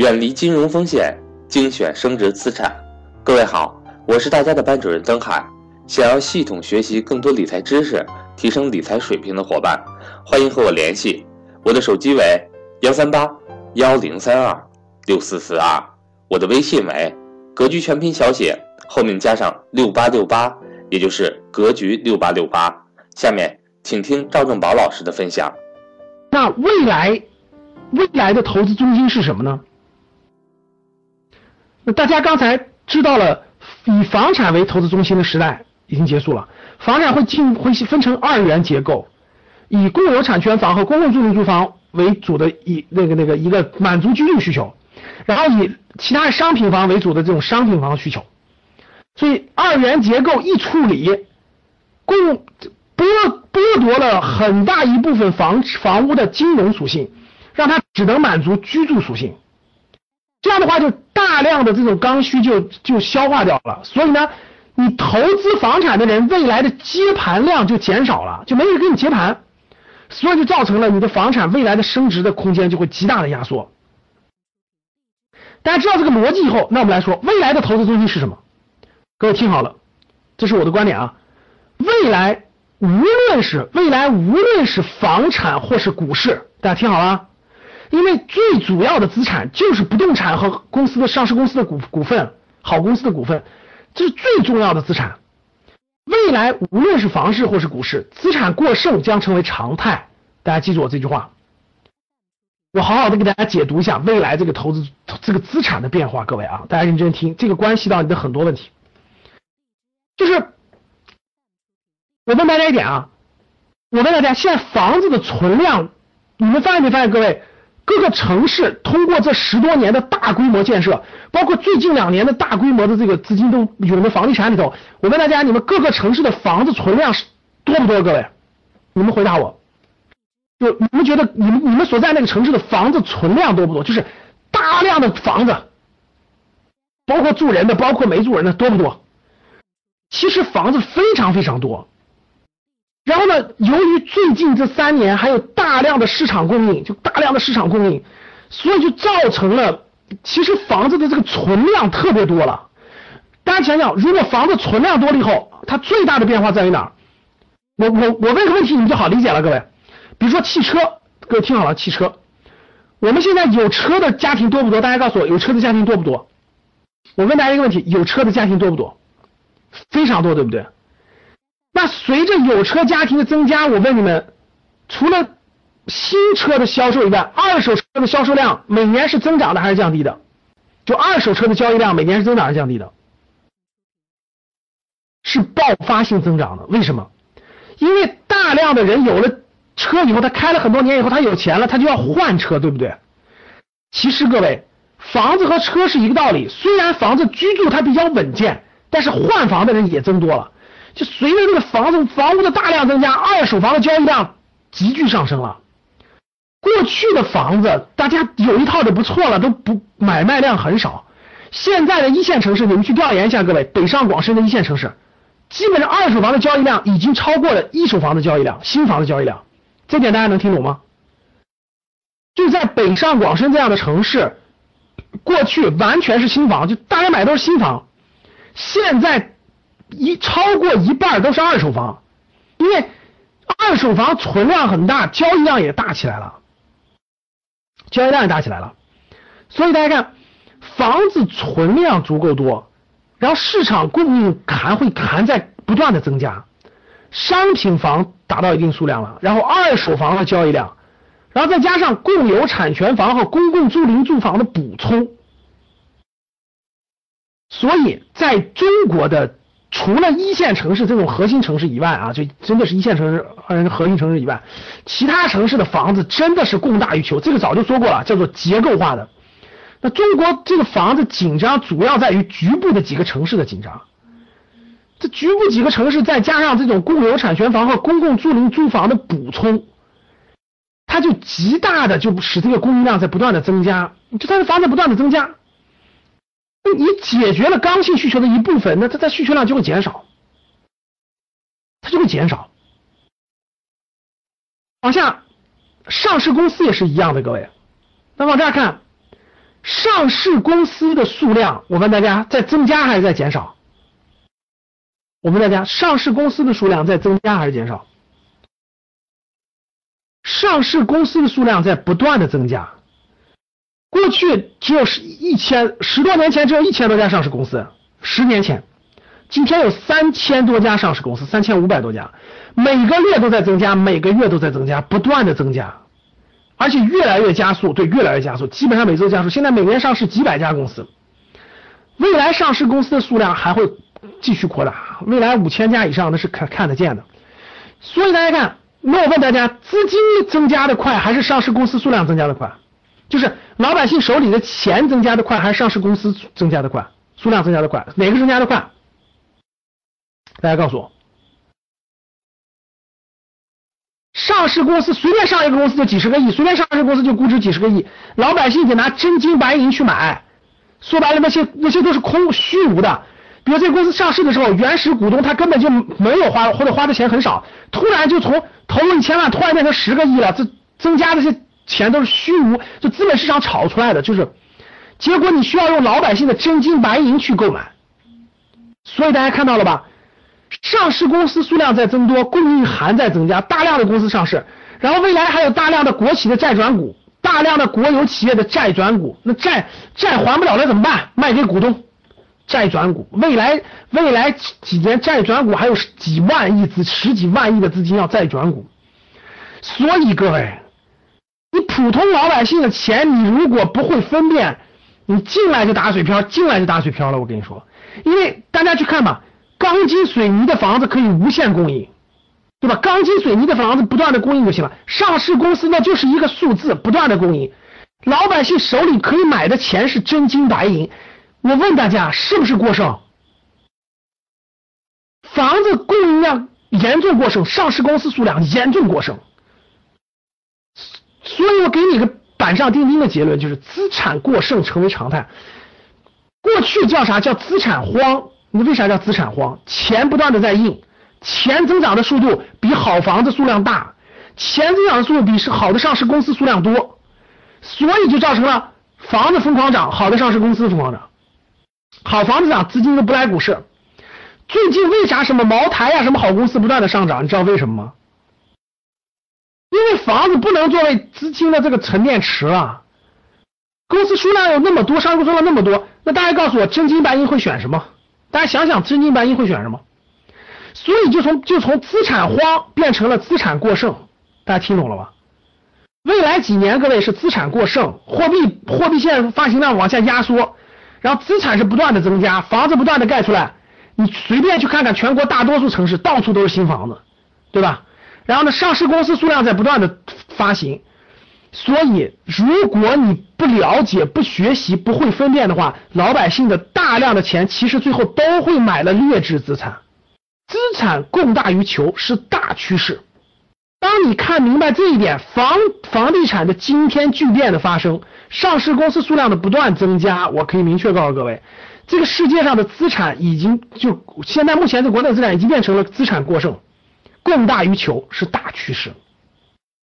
远离金融风险，精选升值资产。各位好，我是大家的班主任曾海。想要系统学习更多理财知识，提升理财水平的伙伴，欢迎和我联系。我的手机为幺三八幺零三二六四四二，我的微信为格局全拼小写后面加上六八六八，也就是格局六八六八。下面请听赵正宝老师的分享。那未来，未来的投资中心是什么呢？大家刚才知道了，以房产为投资中心的时代已经结束了，房产会进会分成二元结构，以共有产权房和公共租赁住房为主的以那个那个一个满足居住需求，然后以其他商品房为主的这种商品房需求，所以二元结构一处理，共剥剥夺了很大一部分房房屋的金融属性，让它只能满足居住属性。这样的话，就大量的这种刚需就就消化掉了。所以呢，你投资房产的人，未来的接盘量就减少了，就没人给你接盘，所以就造成了你的房产未来的升值的空间就会极大的压缩。大家知道这个逻辑以后，那我们来说，未来的投资中心是什么？各位听好了，这是我的观点啊。未来无论是未来无论是房产或是股市，大家听好了。因为最主要的资产就是不动产和公司的上市公司的股股份，好公司的股份，这是最重要的资产。未来无论是房市或是股市，资产过剩将成为常态。大家记住我这句话，我好好的给大家解读一下未来这个投资这个资产的变化。各位啊，大家认真听，这个关系到你的很多问题。就是我问大家一点啊，我问大家，现在房子的存量，你们发现没发现，各位？各个城市通过这十多年的大规模建设，包括最近两年的大规模的这个资金都涌到房地产里头。我问大家，你们各个城市的房子存量是多不多？各位，你们回答我。就你们觉得你们你们所在那个城市的房子存量多不多？就是大量的房子，包括住人的，包括没住人的，多不多？其实房子非常非常多。然后呢？由于最近这三年还有大量的市场供应，就大量的市场供应，所以就造成了其实房子的这个存量特别多了。大家想想，如果房子存量多了以后，它最大的变化在于哪儿？我我我问个问题，你就好理解了，各位。比如说汽车，各位听好了，汽车，我们现在有车的家庭多不多？大家告诉我，有车的家庭多不多？我问大家一个问题，有车的家庭多不多？非常多，对不对？那随着有车家庭的增加，我问你们，除了新车的销售以外，二手车的销售量每年是增长的还是降低的？就二手车的交易量每年是增长还是降低的？是爆发性增长的。为什么？因为大量的人有了车以后，他开了很多年以后，他有钱了，他就要换车，对不对？其实各位，房子和车是一个道理。虽然房子居住它比较稳健，但是换房的人也增多了。就随着这个房子房屋的大量增加，二手房的交易量急剧上升了。过去的房子大家有一套就不错了，都不买卖量很少。现在的一线城市，你们去调研一下，各位北上广深的一线城市，基本上二手房的交易量已经超过了一手房的交易量，新房的交易量。这点大家能听懂吗？就在北上广深这样的城市，过去完全是新房，就大家买都是新房，现在。一超过一半都是二手房，因为二手房存量很大，交易量也大起来了，交易量也大起来了，所以大家看，房子存量足够多，然后市场供应还会还在不断的增加，商品房达到一定数量了，然后二手房的交易量，然后再加上共有产权房和公共租赁住房的补充，所以在中国的。除了一线城市这种核心城市以外啊，就真的是一线城市、核心城市以外，其他城市的房子真的是供大于求。这个早就说过了，叫做结构化的。那中国这个房子紧张，主要在于局部的几个城市的紧张。这局部几个城市再加上这种共有产权房和公共租赁租房的补充，它就极大的就使这个供应量在不断的增加，就它的房子不断的增加。你解决了刚性需求的一部分，那它的需求量就会减少，它就会减少。往下，上市公司也是一样的，各位。那往这儿看，上市公司的数量，我问大家在增加还是在减少？我问大家，上市公司的数量在增加还是减少？上市公司的数量在不断的增加。过去只有十一千十多年前只有一千多家上市公司，十年前，今天有三千多家上市公司，三千五百多家，每个月都在增加，每个月都在增加，不断的增加，而且越来越加速，对，越来越加速，基本上每周加速。现在每年上市几百家公司，未来上市公司的数量还会继续扩大，未来五千家以上那是看看得见的。所以大家看，那我问大家，资金增加的快还是上市公司数量增加的快？就是老百姓手里的钱增加的快，还是上市公司增加的快，数量增加的快，哪个增加的快？大家告诉我，上市公司随便上一个公司就几十个亿，随便上市公司就估值几十个亿，老百姓得拿真金白银去买，说白了那些那些都是空虚无的。比如这公司上市的时候，原始股东他根本就没有花或者花的钱很少，突然就从投入一千万突然变成十个亿了，这增加这些。钱都是虚无，就资本市场炒出来的，就是结果你需要用老百姓的真金白银去购买，所以大家看到了吧？上市公司数量在增多，供应还在增加，大量的公司上市，然后未来还有大量的国企的债转股，大量的国有企业的债转股，那债债还不了了怎么办？卖给股东，债转股，未来未来几年债转股还有几万亿资十几万亿的资金要债转股，所以各位。普通老百姓的钱，你如果不会分辨，你进来就打水漂，进来就打水漂了。我跟你说，因为大家去看吧，钢筋水泥的房子可以无限供应，对吧？钢筋水泥的房子不断的供应就行了。上市公司那就是一个数字，不断的供应，老百姓手里可以买的钱是真金白银。我问大家，是不是过剩？房子供应量严重过剩，上市公司数量严重过剩。所以我给你个板上钉钉的结论，就是资产过剩成为常态。过去叫啥叫资产荒？你为啥叫资产荒？钱不断的在印，钱增长的速度比好房子数量大，钱增长的速度比是好的上市公司数量多，所以就造成了房子疯狂涨，好的上市公司疯狂涨。好房子涨，资金都不来股市。最近为啥什么茅台呀，什么好公司不断的上涨？你知道为什么吗？因为房子不能作为资金的这个沉淀池了，公司数量有那么多，上市数量那么多，那大家告诉我，真金白银会选什么？大家想想，真金白银会选什么？所以就从就从资产荒变成了资产过剩，大家听懂了吧？未来几年，各位是资产过剩，货币货币现发行量往下压缩，然后资产是不断的增加，房子不断的盖出来，你随便去看看全国大多数城市，到处都是新房子，对吧？然后呢，上市公司数量在不断的发行，所以如果你不了解、不学习、不会分辨的话，老百姓的大量的钱其实最后都会买了劣质资产，资产供大于求是大趋势。当你看明白这一点，房房地产的惊天巨变的发生，上市公司数量的不断增加，我可以明确告诉各位，这个世界上的资产已经就现在目前的国内资产已经变成了资产过剩。供大于求是大趋势。